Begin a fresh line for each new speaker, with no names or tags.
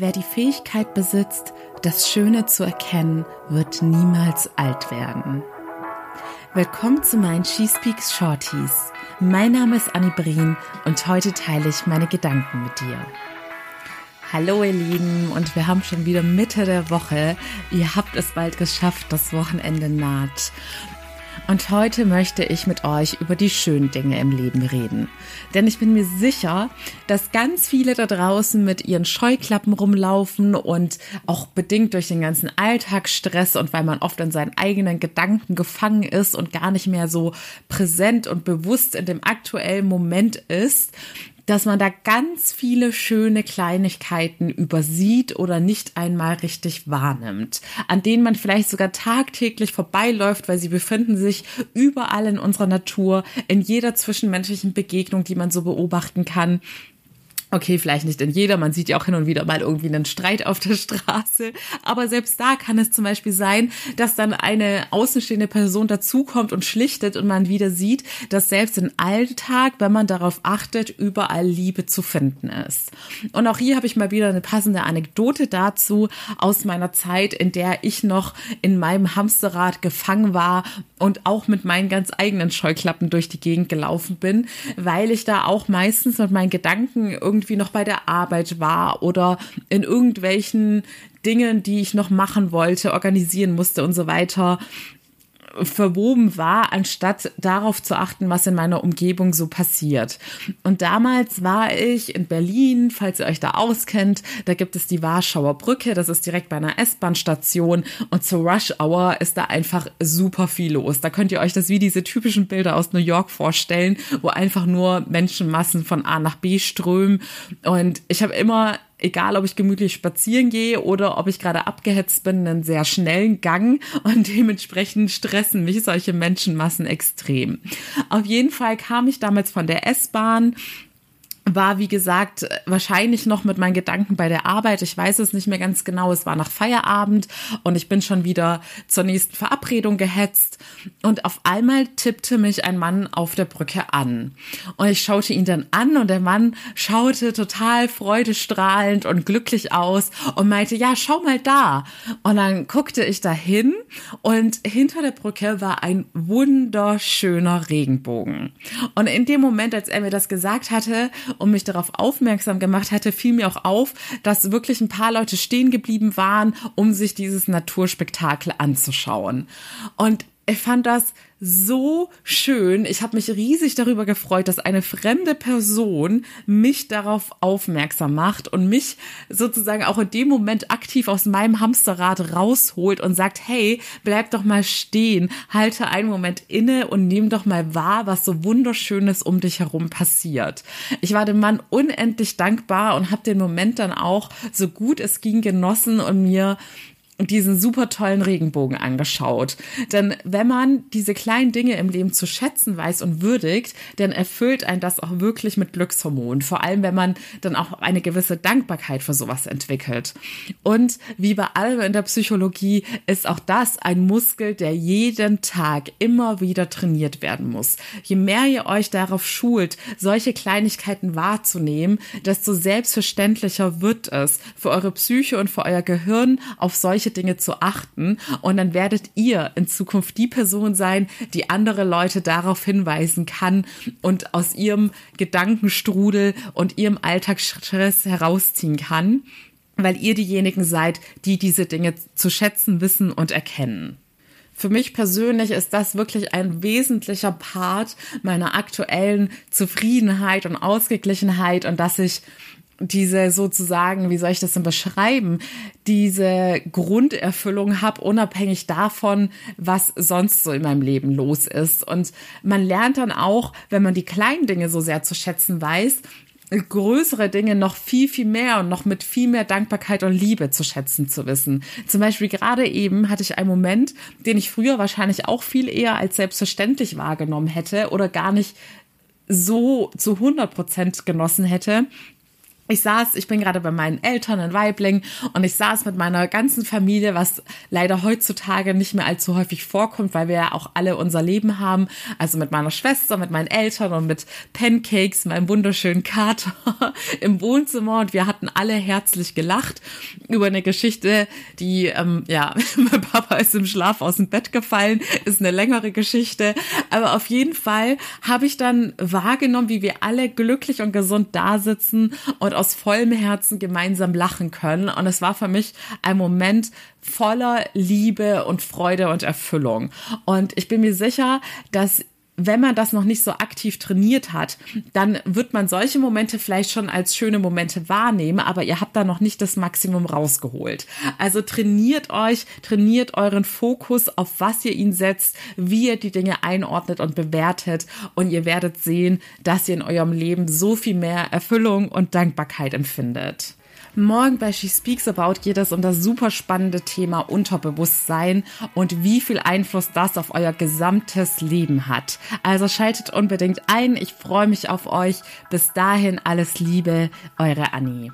Wer die Fähigkeit besitzt, das Schöne zu erkennen, wird niemals alt werden. Willkommen zu meinen She Speaks Shorties. Mein Name ist Annie Brien und heute teile ich meine Gedanken mit dir. Hallo ihr Lieben und wir haben schon wieder Mitte der Woche. Ihr habt es bald geschafft, das Wochenende naht. Und heute möchte ich mit euch über die schönen Dinge im Leben reden. Denn ich bin mir sicher, dass ganz viele da draußen mit ihren Scheuklappen rumlaufen und auch bedingt durch den ganzen Alltagsstress und weil man oft in seinen eigenen Gedanken gefangen ist und gar nicht mehr so präsent und bewusst in dem aktuellen Moment ist, dass man da ganz viele schöne Kleinigkeiten übersieht oder nicht einmal richtig wahrnimmt, an denen man vielleicht sogar tagtäglich vorbeiläuft, weil sie befinden sich überall in unserer Natur, in jeder zwischenmenschlichen Begegnung, die man so beobachten kann. Okay, vielleicht nicht in jeder, man sieht ja auch hin und wieder mal irgendwie einen Streit auf der Straße, aber selbst da kann es zum Beispiel sein, dass dann eine außenstehende Person dazukommt und schlichtet und man wieder sieht, dass selbst im Alltag, wenn man darauf achtet, überall Liebe zu finden ist. Und auch hier habe ich mal wieder eine passende Anekdote dazu aus meiner Zeit, in der ich noch in meinem Hamsterrad gefangen war und auch mit meinen ganz eigenen Scheuklappen durch die Gegend gelaufen bin, weil ich da auch meistens mit meinen Gedanken irgendwie noch bei der Arbeit war oder in irgendwelchen Dingen, die ich noch machen wollte, organisieren musste und so weiter, verwoben war, anstatt darauf zu achten, was in meiner Umgebung so passiert. Und damals war ich in Berlin, falls ihr euch da auskennt, da gibt es die Warschauer Brücke, das ist direkt bei einer S-Bahn-Station und zur Rush Hour ist da einfach super viel los. Da könnt ihr euch das wie diese typischen Bilder aus New York vorstellen, wo einfach nur Menschenmassen von A nach B strömen und ich habe immer egal ob ich gemütlich spazieren gehe oder ob ich gerade abgehetzt bin, einen sehr schnellen Gang und dementsprechend stressen mich solche Menschenmassen extrem. Auf jeden Fall kam ich damals von der S-Bahn war, wie gesagt, wahrscheinlich noch mit meinen Gedanken bei der Arbeit. Ich weiß es nicht mehr ganz genau. Es war nach Feierabend und ich bin schon wieder zur nächsten Verabredung gehetzt. Und auf einmal tippte mich ein Mann auf der Brücke an. Und ich schaute ihn dann an und der Mann schaute total freudestrahlend und glücklich aus und meinte, ja, schau mal da. Und dann guckte ich dahin und hinter der Brücke war ein wunderschöner Regenbogen. Und in dem Moment, als er mir das gesagt hatte und mich darauf aufmerksam gemacht hatte, fiel mir auch auf, dass wirklich ein paar Leute stehen geblieben waren, um sich dieses Naturspektakel anzuschauen. Und ich fand das so schön. Ich habe mich riesig darüber gefreut, dass eine fremde Person mich darauf aufmerksam macht und mich sozusagen auch in dem Moment aktiv aus meinem Hamsterrad rausholt und sagt, hey, bleib doch mal stehen, halte einen Moment inne und nimm doch mal wahr, was so wunderschönes um dich herum passiert. Ich war dem Mann unendlich dankbar und habe den Moment dann auch so gut es ging genossen und mir diesen super tollen Regenbogen angeschaut. Denn wenn man diese kleinen Dinge im Leben zu schätzen weiß und würdigt, dann erfüllt ein das auch wirklich mit Glückshormonen. Vor allem, wenn man dann auch eine gewisse Dankbarkeit für sowas entwickelt. Und wie bei allem in der Psychologie ist auch das ein Muskel, der jeden Tag immer wieder trainiert werden muss. Je mehr ihr euch darauf schult, solche Kleinigkeiten wahrzunehmen, desto selbstverständlicher wird es für eure Psyche und für euer Gehirn auf solche solche Dinge zu achten. Und dann werdet ihr in Zukunft die Person sein, die andere Leute darauf hinweisen kann und aus ihrem Gedankenstrudel und ihrem Alltagsstress herausziehen kann, weil ihr diejenigen seid, die diese Dinge zu schätzen wissen und erkennen. Für mich persönlich ist das wirklich ein wesentlicher Part meiner aktuellen Zufriedenheit und Ausgeglichenheit und dass ich diese sozusagen, wie soll ich das denn beschreiben, diese Grunderfüllung habe, unabhängig davon, was sonst so in meinem Leben los ist. Und man lernt dann auch, wenn man die kleinen Dinge so sehr zu schätzen weiß, größere Dinge noch viel, viel mehr und noch mit viel mehr Dankbarkeit und Liebe zu schätzen zu wissen. Zum Beispiel gerade eben hatte ich einen Moment, den ich früher wahrscheinlich auch viel eher als selbstverständlich wahrgenommen hätte oder gar nicht so zu 100 Prozent genossen hätte ich saß, ich bin gerade bei meinen Eltern in Weibling und ich saß mit meiner ganzen Familie, was leider heutzutage nicht mehr allzu häufig vorkommt, weil wir ja auch alle unser Leben haben. Also mit meiner Schwester, mit meinen Eltern und mit Pancakes, meinem wunderschönen Kater im Wohnzimmer und wir hatten alle herzlich gelacht über eine Geschichte, die, ähm, ja, mein Papa ist im Schlaf aus dem Bett gefallen, ist eine längere Geschichte. Aber auf jeden Fall habe ich dann wahrgenommen, wie wir alle glücklich und gesund da sitzen und aus vollem Herzen gemeinsam lachen können. Und es war für mich ein Moment voller Liebe und Freude und Erfüllung. Und ich bin mir sicher, dass wenn man das noch nicht so aktiv trainiert hat, dann wird man solche Momente vielleicht schon als schöne Momente wahrnehmen, aber ihr habt da noch nicht das Maximum rausgeholt. Also trainiert euch, trainiert euren Fokus, auf was ihr ihn setzt, wie ihr die Dinge einordnet und bewertet und ihr werdet sehen, dass ihr in eurem Leben so viel mehr Erfüllung und Dankbarkeit empfindet. Morgen bei She Speaks About geht es um das super spannende Thema Unterbewusstsein und wie viel Einfluss das auf euer gesamtes Leben hat. Also schaltet unbedingt ein. Ich freue mich auf euch. Bis dahin alles Liebe, eure Annie.